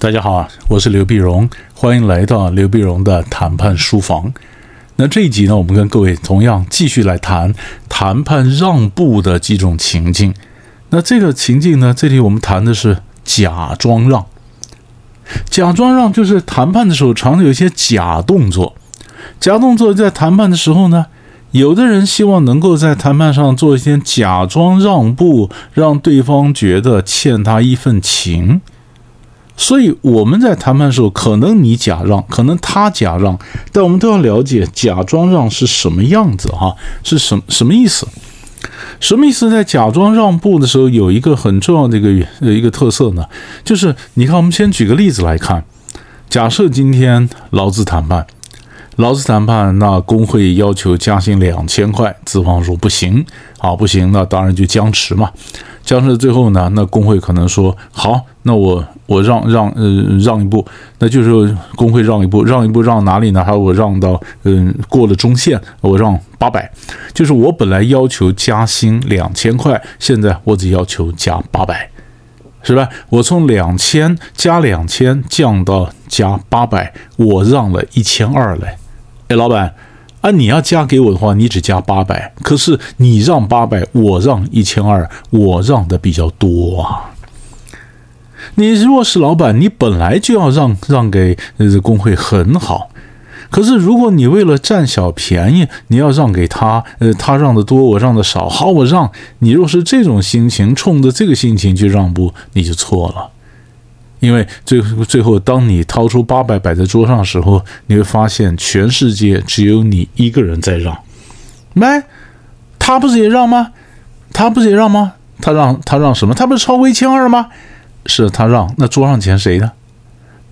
大家好，我是刘碧荣，欢迎来到刘碧荣的谈判书房。那这一集呢，我们跟各位同样继续来谈谈判让步的几种情境。那这个情境呢，这里我们谈的是假装让。假装让就是谈判的时候常有一些假动作。假动作在谈判的时候呢，有的人希望能够在谈判上做一些假装让步，让对方觉得欠他一份情。所以我们在谈判的时候，可能你假让，可能他假让，但我们都要了解假装让是什么样子哈，是什什么意思？什么意思？在假装让步的时候，有一个很重要的一个一个特色呢，就是你看，我们先举个例子来看，假设今天劳资谈判，劳资谈判，那工会要求加薪两千块，资方说不行，啊不行，那当然就僵持嘛。僵持最后呢，那工会可能说好，那我我让让呃让一步，那就是工会让一步，让一步让哪里呢？还有我让到嗯过了中线，我让八百，就是我本来要求加薪两千块，现在我只要求加八百，是吧？我从两千加两千降到加八百，我让了一千二嘞。哎，老板。啊，你要加给我的话，你只加八百，可是你让八百，我让一千二，我让的比较多啊。你若是老板，你本来就要让让给呃工会很好，可是如果你为了占小便宜，你要让给他，呃，他让的多，我让的少，好，我让你。若是这种心情，冲着这个心情去让步，你就错了。因为最最后，当你掏出八百摆在桌上的时候，你会发现全世界只有你一个人在让。没，他不是也让吗？他不是也让吗？他让他让什么？他不是超过一千二吗？是他让。那桌上钱谁的？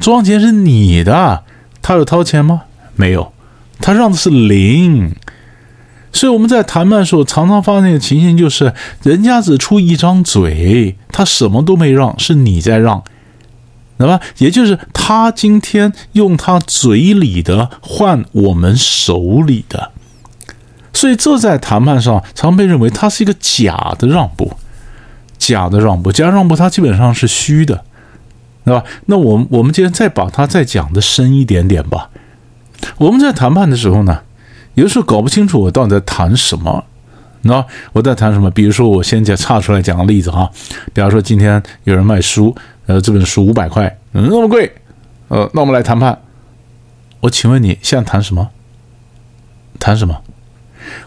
桌上钱是你的。他有掏钱吗？没有。他让的是零。所以我们在谈判的时候，常常发现的情形就是，人家只出一张嘴，他什么都没让，是你在让。对吧？也就是他今天用他嘴里的换我们手里的，所以这在谈判上常被认为它是一个假的让步，假的让步，假让步，它基本上是虚的，对吧？那我我们今天再把它再讲的深一点点吧。我们在谈判的时候呢，有的时候搞不清楚我到底在谈什么。那我在谈什么？比如说，我先讲岔出来讲个例子哈，比方说今天有人卖书。呃，这本书五百块，嗯，那么贵，呃，那我们来谈判。我请问你现在谈什么？谈什么？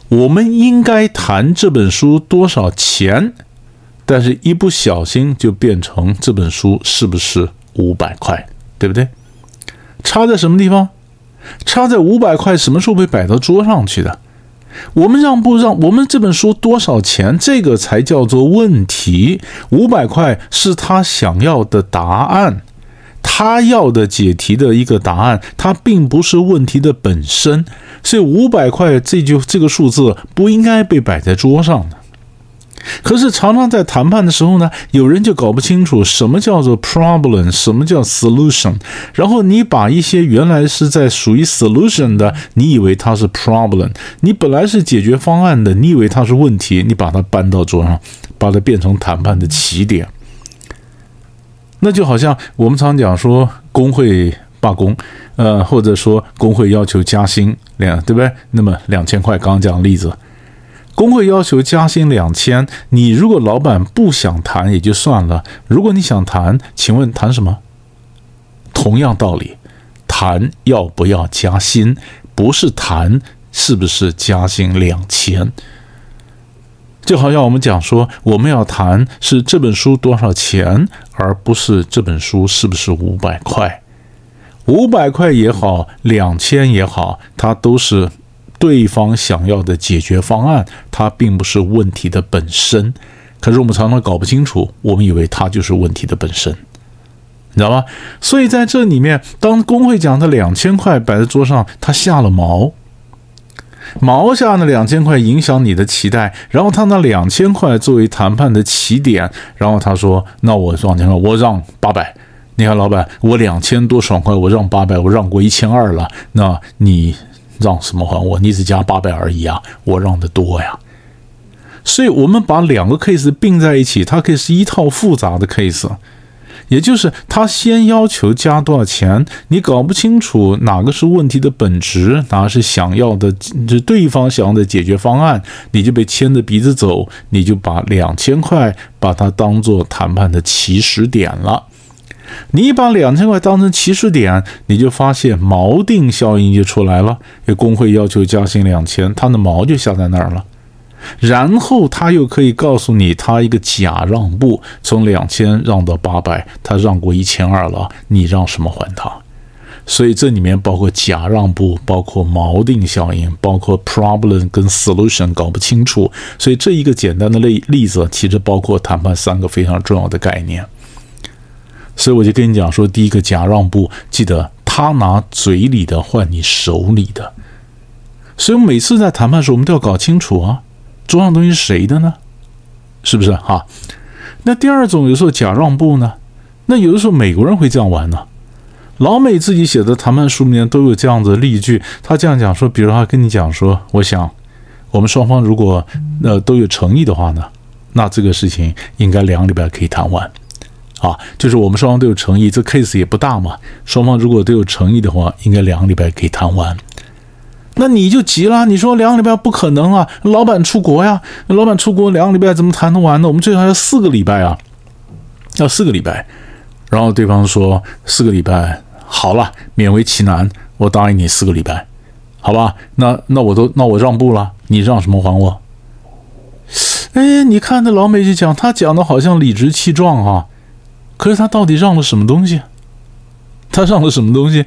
我们应该谈这本书多少钱？但是一不小心就变成这本书是不是五百块？对不对？差在什么地方？差在五百块什么时候被摆到桌上去的？我们让不让？我们这本书多少钱？这个才叫做问题。五百块是他想要的答案，他要的解题的一个答案，它并不是问题的本身。所以五百块这就这个数字不应该被摆在桌上的。可是常常在谈判的时候呢，有人就搞不清楚什么叫做 problem，什么叫 solution。然后你把一些原来是在属于 solution 的，你以为它是 problem；你本来是解决方案的，你以为它是问题，你把它搬到桌上，把它变成谈判的起点。那就好像我们常讲说工会罢工，呃，或者说工会要求加薪两，对不对？那么两千块，刚刚讲的例子。工会要求加薪两千，你如果老板不想谈也就算了，如果你想谈，请问谈什么？同样道理，谈要不要加薪，不是谈是不是加薪两千。就好像我们讲说，我们要谈是这本书多少钱，而不是这本书是不是五百块。五百块也好，两千也好，它都是。对方想要的解决方案，它并不是问题的本身。可是我们常常搞不清楚，我们以为它就是问题的本身，你知道吗？所以在这里面，当工会讲的两千块摆在桌上，他下了毛，毛下那两千块影响你的期待，然后他那两千块作为谈判的起点，然后他说：“那我往前说，我让八百。你看，老板，我两千多爽快，我让八百，我让过一千二了，那你？”让什么还我？你只加八百而已啊！我让的多呀，所以我们把两个 case 并在一起，它可以是一套复杂的 case。也就是他先要求加多少钱，你搞不清楚哪个是问题的本质，哪是想要的，这对方想要的解决方案，你就被牵着鼻子走，你就把两千块把它当做谈判的起始点了。你把两千块当成起始点，你就发现锚定效应就出来了。工会要求加薪两千，他的锚就下在那儿了。然后他又可以告诉你，他一个假让步，从两千让到八百，他让过一千二了，你让什么还他？所以这里面包括假让步，包括锚定效应，包括 problem 跟 solution 搞不清楚。所以这一个简单的例例子，其实包括谈判三个非常重要的概念。所以我就跟你讲说，第一个假让步，记得他拿嘴里的换你手里的。所以每次在谈判的时候，我们都要搞清楚啊。桌上东西是谁的呢？是不是哈？那第二种有时候假让步呢？那有的时候美国人会这样玩呢。老美自己写的谈判书里面都有这样子的例句，他这样讲说，比如他跟你讲说，我想我们双方如果呃都有诚意的话呢，那这个事情应该两个礼拜可以谈完啊。就是我们双方都有诚意，这 case 也不大嘛。双方如果都有诚意的话，应该两个礼拜可以谈完。那你就急了，你说两个礼拜不可能啊，老板出国呀，老板出国两个礼拜怎么谈得完呢？我们最少要四个礼拜啊，要四个礼拜。然后对方说四个礼拜好了，勉为其难，我答应你四个礼拜，好吧？那那我都那我让步了，你让什么还我？哎，你看那老美就讲，他讲的好像理直气壮啊，可是他到底让了什么东西？他让了什么东西？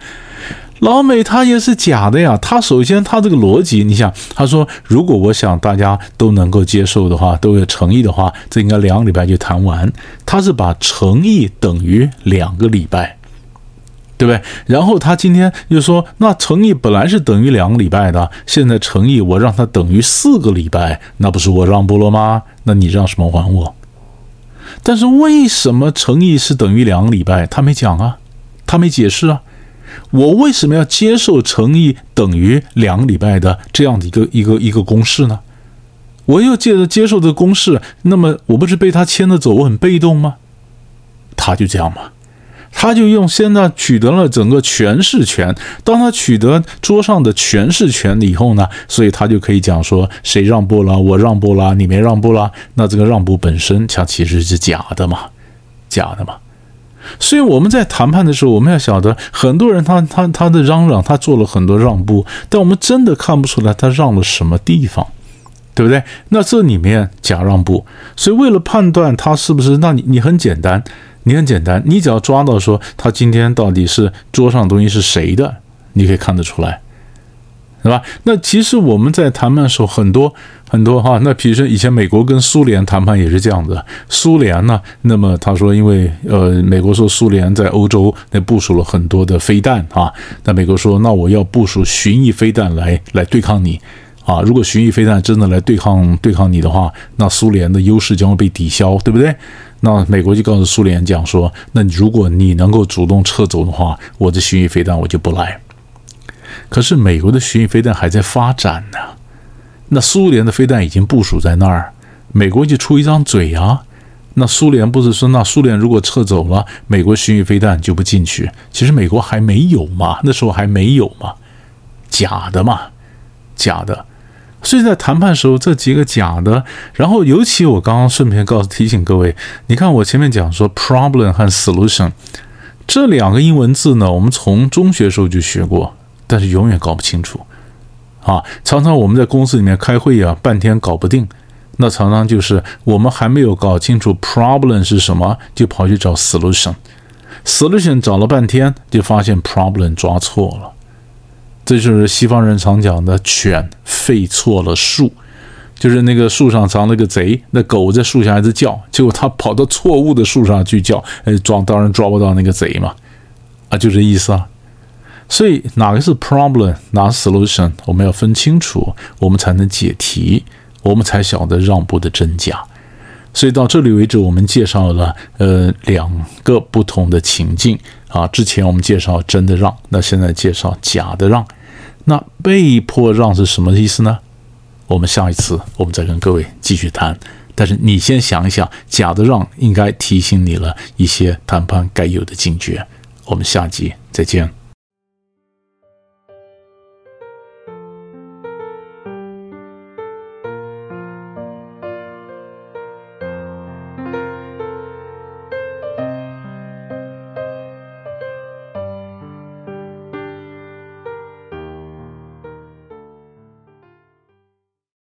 老美他也是假的呀，他首先他这个逻辑，你想，他说如果我想大家都能够接受的话，都有诚意的话，这应该两个礼拜就谈完。他是把诚意等于两个礼拜，对不对？然后他今天又说，那诚意本来是等于两个礼拜的，现在诚意我让他等于四个礼拜，那不是我让步了吗？那你让什么还我？但是为什么诚意是等于两个礼拜？他没讲啊，他没解释啊。我为什么要接受诚意等于两个礼拜的这样的一个一个一个公式呢？我又借着接受这公式，那么我不是被他牵着走，我很被动吗？他就这样吗，他就用现在取得了整个诠释权。当他取得桌上的诠释权以后呢，所以他就可以讲说谁让步了，我让步了，你没让步了，那这个让步本身它其实是假的嘛，假的嘛。所以我们在谈判的时候，我们要晓得，很多人他他他的嚷嚷，他做了很多让步，但我们真的看不出来他让了什么地方，对不对？那这里面假让步，所以为了判断他是不是，那你你很简单，你很简单，你只要抓到说他今天到底是桌上东西是谁的，你可以看得出来。是吧？那其实我们在谈判的时候，很多很多哈。那比如说以前美国跟苏联谈判也是这样子。苏联呢，那么他说，因为呃，美国说苏联在欧洲那部署了很多的飞弹啊。那美国说，那我要部署巡弋飞弹来来对抗你啊。如果巡弋飞弹真的来对抗对抗你的话，那苏联的优势将会被抵消，对不对？那美国就告诉苏联讲说，那如果你能够主动撤走的话，我的巡弋飞弹我就不来。可是美国的巡弋飞弹还在发展呢，那苏联的飞弹已经部署在那儿，美国就出一张嘴啊。那苏联不是说，那苏联如果撤走了，美国巡弋飞弹就不进去。其实美国还没有嘛，那时候还没有嘛，假的嘛，假的。所以在谈判时候，这几个假的，然后尤其我刚刚顺便告诉提醒各位，你看我前面讲说 problem 和 solution 这两个英文字呢，我们从中学时候就学过。但是永远搞不清楚，啊，常常我们在公司里面开会啊，半天搞不定，那常常就是我们还没有搞清楚 problem 是什么，就跑去找 solution，solution 找了半天，就发现 problem 抓错了，这就是西方人常讲的犬吠错了树，就是那个树上藏了个贼，那狗在树下一直叫，结果它跑到错误的树上去叫，呃，抓当然抓不到那个贼嘛，啊，就这意思啊。所以哪个是 problem，哪是 solution，我们要分清楚，我们才能解题，我们才晓得让步的真假。所以到这里为止，我们介绍了呃两个不同的情境啊。之前我们介绍真的让，那现在介绍假的让。那被迫让是什么意思呢？我们下一次我们再跟各位继续谈但是你先想一想，假的让应该提醒你了一些谈判该有的警觉。我们下集再见。